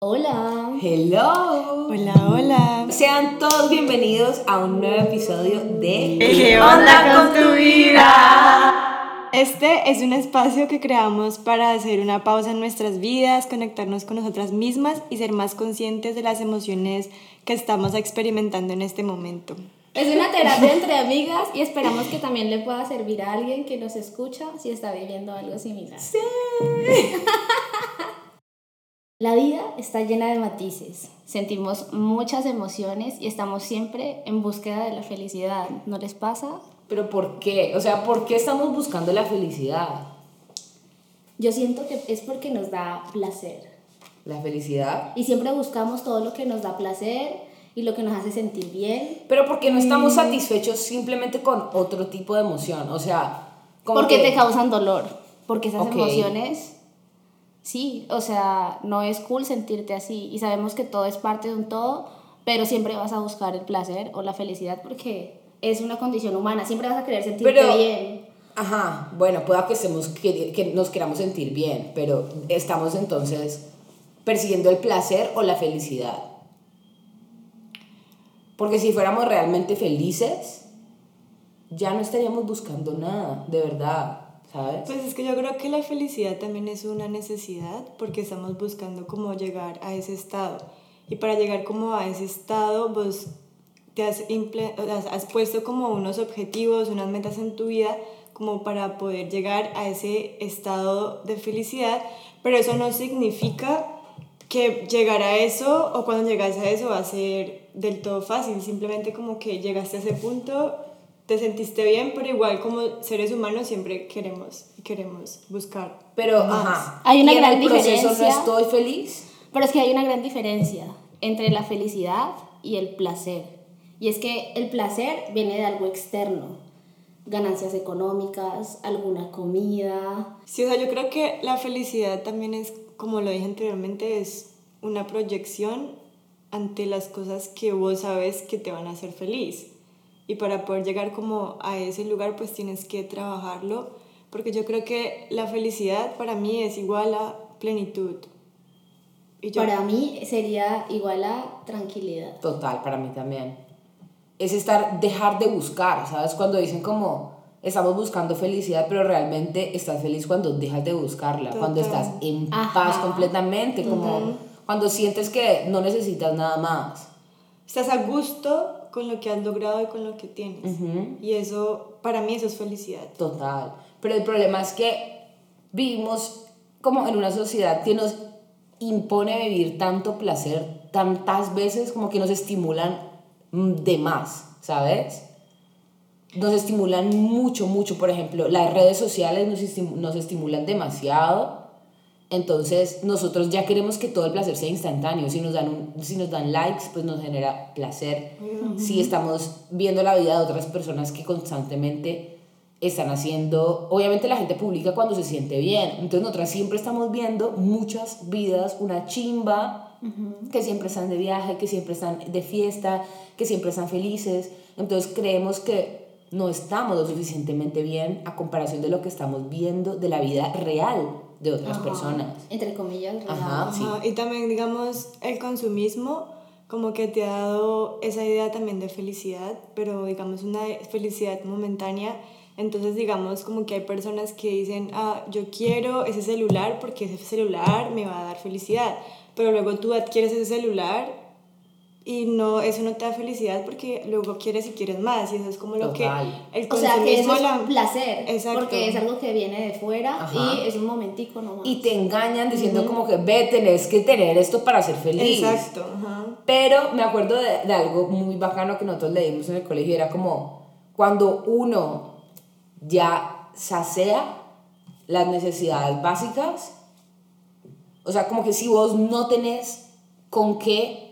Hola. Hello. Hola, hola. Sean todos bienvenidos a un nuevo episodio de ¿Qué onda con tu vida? Este es un espacio que creamos para hacer una pausa en nuestras vidas, conectarnos con nosotras mismas y ser más conscientes de las emociones que estamos experimentando en este momento. Es una terapia entre amigas y esperamos que también le pueda servir a alguien que nos escucha si está viviendo algo similar. Sí. Está llena de matices. Sentimos muchas emociones y estamos siempre en búsqueda de la felicidad. ¿No les pasa? Pero ¿por qué? O sea, ¿por qué estamos buscando la felicidad? Yo siento que es porque nos da placer. La felicidad. Y siempre buscamos todo lo que nos da placer y lo que nos hace sentir bien. Pero ¿por qué no estamos satisfechos simplemente con otro tipo de emoción? O sea, como Porque que- te causan dolor. Porque esas emociones, sí, o sea, no es cool sentirte así. Y sabemos que todo es parte de un todo, pero siempre vas a buscar el placer o la felicidad porque es una condición humana. Siempre vas a querer sentirte Pero- bien. Ajá, bueno, pueda que, estemos, que, que nos queramos sentir bien, pero estamos entonces persiguiendo el placer o la felicidad. Porque si fuéramos realmente felices, ya no estaríamos buscando nada, de verdad, ¿sabes? Pues es que yo creo que la felicidad también es una necesidad porque estamos buscando cómo llegar a ese estado. Y para llegar como a ese estado, vos te has, has puesto como unos objetivos, unas metas en tu vida como para poder llegar a ese estado de felicidad, pero eso no significa que llegar a eso o cuando llegas a eso va a ser del todo fácil, simplemente como que llegaste a ese punto, te sentiste bien, pero igual como seres humanos siempre queremos queremos buscar Pero, más. ajá. Hay una y en gran el proceso diferencia. no estoy feliz. Pero es que hay una gran diferencia entre la felicidad y el placer. Y es que el placer viene de algo externo. Ganancias económicas, alguna comida, Sí, o sea, yo creo que la felicidad también es, como lo dije anteriormente, es una proyección ante las cosas que vos sabes que te van a hacer feliz. Y para poder llegar como a ese lugar, pues tienes que trabajarlo, porque yo creo que la felicidad para mí es igual a plenitud. Y yo, Para mí sería igual a tranquilidad. Total, para mí también. Es estar, dejar de buscar, ¿sabes? Cuando dicen como, estamos buscando felicidad, pero realmente estás feliz cuando dejas de buscarla, cuando Total. estás en Ajá. paz completamente, como cuando sientes que no necesitas nada más. estás a gusto con lo que has logrado y con lo que tienes. Y eso, para mí eso es felicidad. Total. Pero el problema es que vivimos como en una sociedad que nos impone vivir tanto placer tantas veces como que nos estimulan mm, de más, ¿sabes? Nos estimulan mucho, mucho. Por ejemplo, las redes sociales nos, estim- nos estimulan demasiado. Entonces, nosotros ya queremos que todo el placer sea instantáneo. Si nos dan, un- si nos dan likes, pues nos genera placer. Si estamos viendo la vida de otras personas que constantemente están haciendo, obviamente la gente publica cuando se siente bien. Entonces, nosotras siempre estamos viendo muchas vidas, una chimba, que siempre están de viaje, que siempre están de fiesta, que siempre están felices. Entonces, creemos que no estamos lo suficientemente bien a comparación de lo que estamos viendo de la vida real de otras personas. Entre comillas, real. Ajá. sí. Ajá, Y también, digamos, el consumismo como que te ha dado esa idea también de felicidad, pero digamos una felicidad momentánea. Entonces, digamos, como que hay personas que dicen, ah, yo quiero ese celular porque ese celular me va a dar felicidad. Pero luego tú adquieres ese celular y no, eso no te da felicidad porque luego quieres y quieres más. Y eso es como lo Total. que el O sea, que eso consumismo es la- placer. Exacto. Porque es algo que viene de fuera Ajá. y es un momentico nomás. Y te engañan diciendo como que, ve, tenés que tener esto para ser feliz. Exacto, ajá. Pero me acuerdo de, de algo muy bacano que nosotros leímos en el colegio, era como cuando uno ya sacea las necesidades básicas, o sea, como que si vos no tenés con qué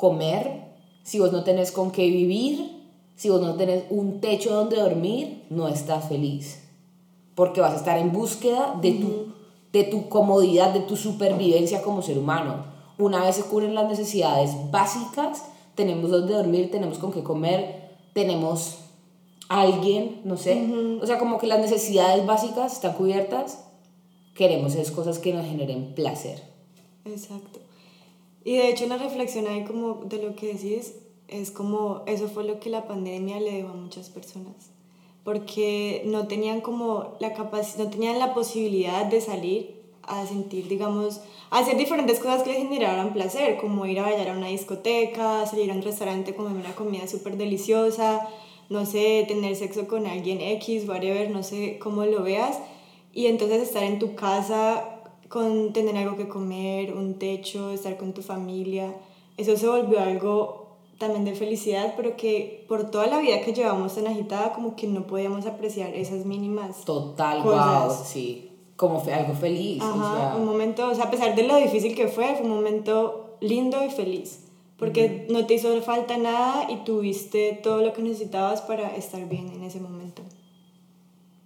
comer, si vos no tenés con qué vivir, si vos no tenés un techo donde dormir, no estás feliz. Porque vas a estar en búsqueda de tu, de tu comodidad, de tu supervivencia como ser humano. Una vez se cubren las necesidades básicas, tenemos donde dormir, tenemos con qué comer, tenemos alguien, no sé. O sea, como que las necesidades básicas están cubiertas, queremos es cosas que nos generen placer. Exacto. Y de hecho una reflexión ahí como de lo que decís es como eso fue lo que la pandemia le dejó a muchas personas porque no tenían como la capacidad, no tenían la posibilidad de salir a sentir, digamos, a hacer diferentes cosas que les generaran placer, como ir a bailar a una discoteca, salir a un restaurante, comer una comida súper deliciosa, no sé, tener sexo con alguien X, whatever, no sé cómo lo veas, y entonces estar en tu casa con tener algo que comer, un techo, estar con tu familia, eso se volvió algo también de felicidad, pero que por toda la vida que llevamos tan agitada, como que no podíamos apreciar esas mínimas Total, cosas. wow, sí. Como fe- algo feliz. o Ajá, sea, un momento, o sea, a pesar de lo difícil que fue, fue un momento lindo y feliz, porque no te hizo falta nada y tuviste todo lo que necesitabas para estar bien en ese momento.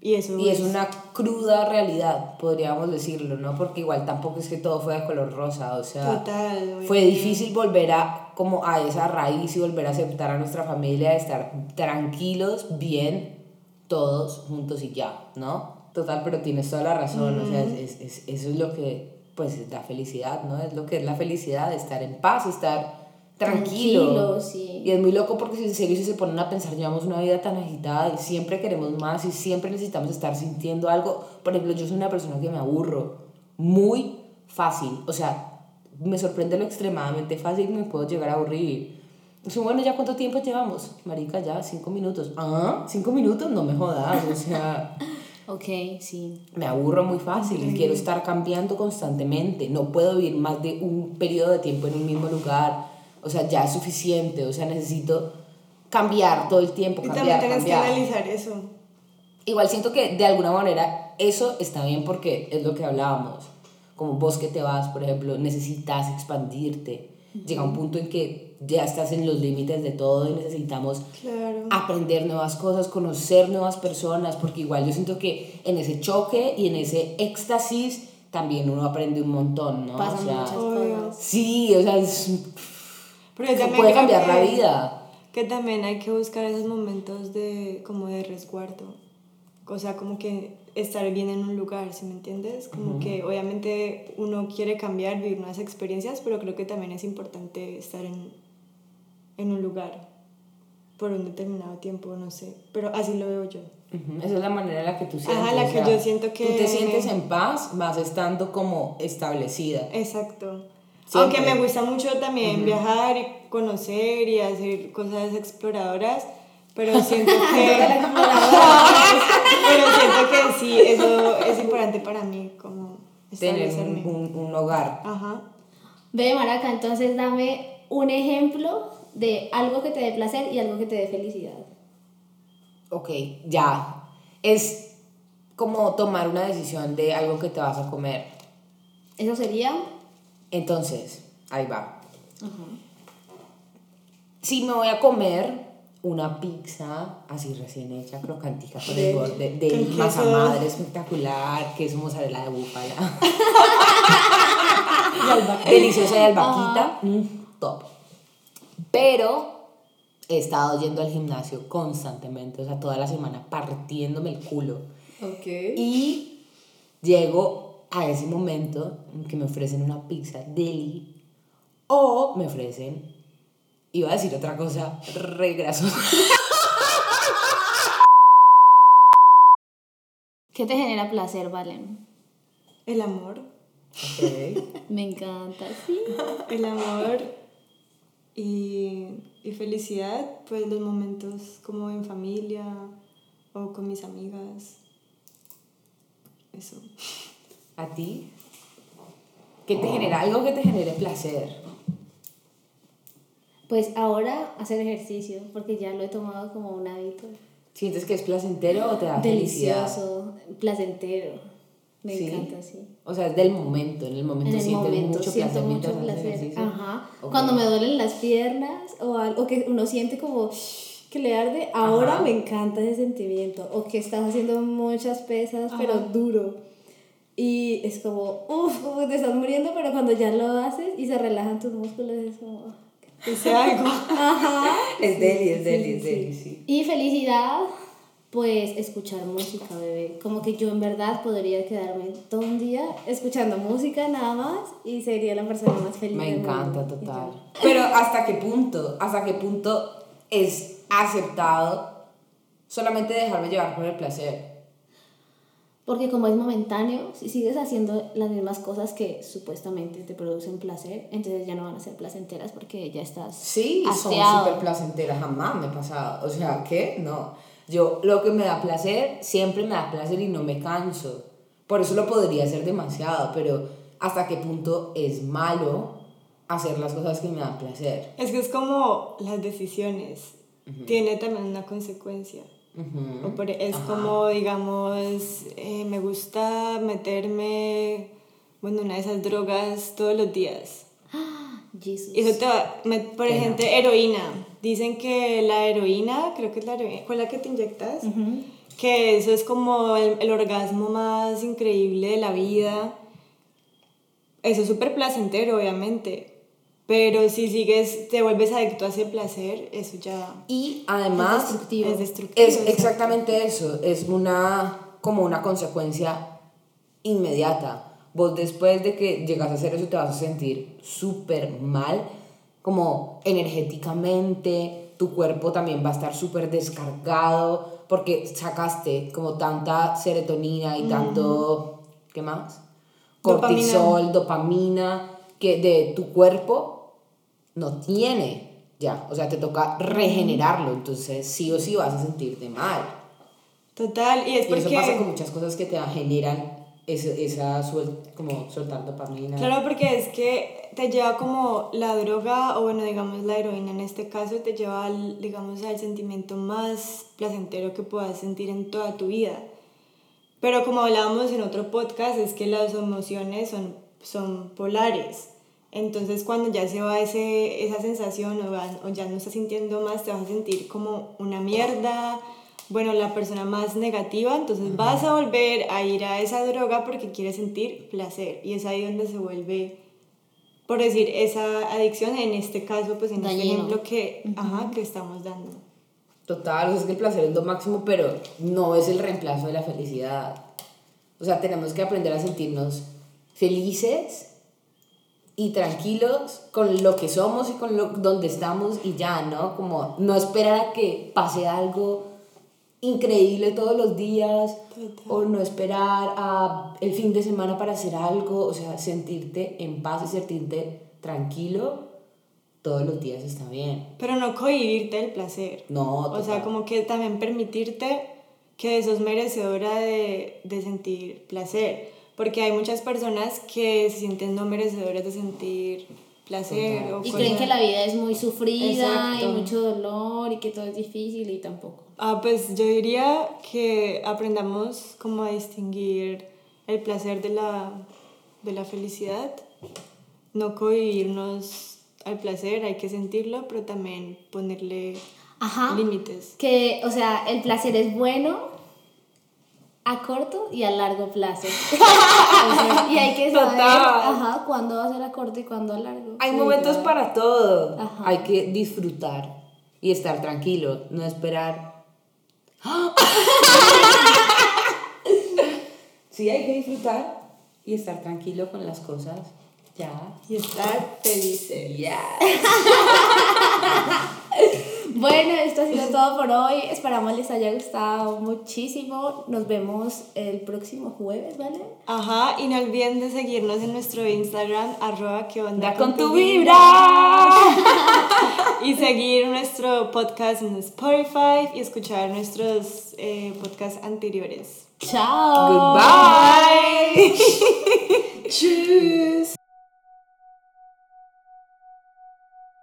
Y eso Y es una cruda realidad, podríamos decirlo, ¿no? Porque igual tampoco es que todo fue de color rosa, o sea, Total, fue difícil volver a como a esa raíz y volver a aceptar a nuestra familia, de estar tranquilos, bien, todos juntos y ya, ¿no? Total, pero tienes toda la razón, o sea, es, es- es- eso es lo que, pues, es la felicidad, ¿no? Es lo que es la felicidad, estar en paz, estar tranquilo. Tranquilo, sí. Y es muy loco porque si en serio si se ponen a pensar, llevamos una vida tan agitada y siempre queremos más y siempre necesitamos estar sintiendo algo. Por ejemplo, yo soy una persona que me aburro muy fácil, o sea, me sorprende lo extremadamente fácil que me puedo llegar a aburrir. Dice, bueno, ¿ya cuánto tiempo llevamos? Marica, ya, cinco minutos. Ah, cinco minutos, no me jodas, o sea, Ok, sí. me aburro muy fácil y quiero estar cambiando constantemente. No puedo vivir más de un periodo de tiempo en un mismo lugar. O sea, ya es suficiente, o sea, necesito cambiar todo el tiempo, Y cambiar, también tienes que cambiar. analizar eso. Igual siento que de alguna manera eso está bien porque es lo que hablábamos. Como vos que te vas, por ejemplo, necesitas expandirte. Llega un punto en que ya estás en los límites de todo y necesitamos Claro. aprender nuevas cosas, conocer nuevas personas, porque igual yo siento que en ese choque y en ese éxtasis también uno aprende un montón, ¿no? Pasan o sea, muchas cosas. sí, o sea, es, Pero puede cambiar la vida. Que también hay que buscar esos momentos de como de resguardo. O sea, como que estar bien en un lugar, ¿sí me entiendes? Como que obviamente uno quiere cambiar, vivir nuevas experiencias, pero creo que también es importante estar en, en un lugar por un determinado tiempo, no sé. Pero así lo veo yo. Ujú, Esa es la manera en la que tú sientes. Ajá, la o que sea, yo siento que- Tú te sientes en paz, vas estando como establecida. Exacto. Siempre. Aunque me gusta mucho también viajar y conocer y hacer cosas exploradoras, pero siento que... pero siento que sí, eso es importante para mí, como Tener establecerme. un, un- un hogar. Ajá. Ve, Maraca, entonces dame un ejemplo de algo que te dé placer y algo que te dé felicidad. Ok, ya. Es como tomar una decisión de algo que te vas a comer. Eso sería. Entonces, ahí va. Si me voy a comer una pizza así recién hecha, crocantica con el borde de masa madre espectacular, queso mozzarella de búfala. Deliciosa y albaquita. mm, top. Pero he estado yendo al gimnasio constantemente, o sea, toda la semana partiéndome el culo. Ok. Y llego a ese momento en que me ofrecen una pizza deli o me ofrecen, iba a decir otra cosa, re grasosa. ¿Qué te genera placer, Valen? El amor. Me encanta, sí. El amor y, y felicidad, pues los momentos como en familia o con mis amigas. Eso. ¿A ti? ¿Qué te genera? Algo que te genere placer. Pues ahora hacer ejercicio, porque ya lo he tomado como un hábito. ¿Sientes que es placentero o te da felicidad? Delicioso, placentero. Me Sí. encanta, sí. O sea, es del momento, en el momento En el sientes momento mucho siento placer mucho placer. Ajá. Cuando me duelen las piernas o algo que uno siente como que le arde, ahora Ajá. me encanta ese sentimiento. O que estás haciendo muchas pesas, pero duro. Y es como, uff, como te estás muriendo, pero cuando ya lo haces y se relajan tus músculos, es como. ah, Ese algo. Ajá. Es deli, es Sí, deli, sí, es sí. deli, sí. Y felicidad, Pues escuchar música, bebé. Como que yo en verdad podría quedarme todo un día escuchando música nada más y sería la persona más feliz. Me encanta, total. Pero ¿hasta qué punto? ¿Hasta qué punto es aceptado solamente dejarme llevar por el placer? Porque como es momentáneo, si sigues haciendo las mismas cosas que supuestamente te producen placer, entonces ya no van a ser placenteras porque ya estás Sí, son hastiado. súper placenteras, jamás me ha pasado. O sea, ¿qué? No. Yo lo que me da placer, siempre me da placer y no me canso. Por eso lo podría hacer demasiado, pero ¿hasta qué punto es malo hacer las cosas que me dan placer? Es que es como las decisiones. Tiene también una consecuencia. Ujú. O por- es Ajá. como, digamos, eh, me gusta meterme, bueno, una de esas drogas todos los días. Jesus. Y eso te va, me- por ejemplo, heroína. Dicen que la heroína, creo que es la heroína, ¿cuál es la que te inyectas? Que eso es como el, el orgasmo más increíble de la vida. Eso es súper placentero, obviamente. Pero si sigues, te vuelves adicto a ese placer, eso ya Y además Es destructivo. es destructivo. es exacto. exactamente eso, es una como una consecuencia inmediata. Vos después de que llegas a hacer eso te vas a sentir súper mal, como energéticamente, tu cuerpo también va a estar súper descargado porque sacaste como tanta serotonina y tanto, ¿qué más? Dopamina. Cortisol, dopamina, que de tu cuerpo no tiene ya, o sea, te toca regenerarlo, entonces sí o sí vas a sentirte mal. Total, y es Y porque... eso pasa con muchas cosas que te generan ese, esa suel, como soltar dopamina. Claro, porque es que te lleva como la droga, o bueno, digamos la heroína en este caso, te lleva al, digamos, al sentimiento más placentero que puedas sentir en toda tu vida. Pero como hablábamos en otro podcast, es que las emociones son, son polares. Entonces cuando ya se va ese, esa sensación o, va- o ya no estás sintiendo más, te vas a sentir como una mierda, bueno, la persona más negativa, entonces vas a volver a ir a esa droga porque quieres sentir placer. Y es ahí donde se vuelve, por decir, esa adicción, en este caso, pues en este Dañino. ejemplo que, ajá, que estamos dando. Total, o sea, es que el placer es lo máximo, pero no es el reemplazo de la felicidad. O sea, tenemos que aprender a sentirnos felices y tranquilos con lo que somos y con lo, donde estamos y ya, ¿no? Como no esperar a que pase algo increíble todos los días Total. o no esperar a el fin de semana para hacer algo, o sea, sentirte en paz y sentirte tranquilo todos los días está bien. Pero no cohibirte del placer. No, O sea, total. como que también permitirte que sos merecedora de, de sentir placer. Porque hay muchas personas que se sienten no merecedoras de sentir placer. O Y cosas- creen que la vida es muy sufrida Exacto. y mucho dolor y que todo es difícil y tampoco. Ah, pues yo diría que aprendamos como a distinguir el placer de la, de la felicidad. No cohibirnos al placer, hay que sentirlo, pero también ponerle Ajá. límites. Que, o sea, el placer es bueno a corto y a largo plazo. Y hay que saber, Total. ajá, cuándo va a ser a corto y cuándo a largo. Hay Sí, momentos claro. para todo. Ajá. Hay que disfrutar y estar tranquilo, no esperar. sí, hay que disfrutar y estar tranquilo con las cosas. Ya. Y estar felices. Ya. Bueno, esto ha sido todo por hoy. Esperamos les haya gustado muchísimo. Nos vemos el próximo jueves, ¿vale? Ajá, y no olviden de seguirnos en nuestro Instagram, arroba que onda Da con tu vibra. Y seguir nuestro podcast en Spotify y escuchar nuestros eh, podcasts anteriores. Chao. Goodbye.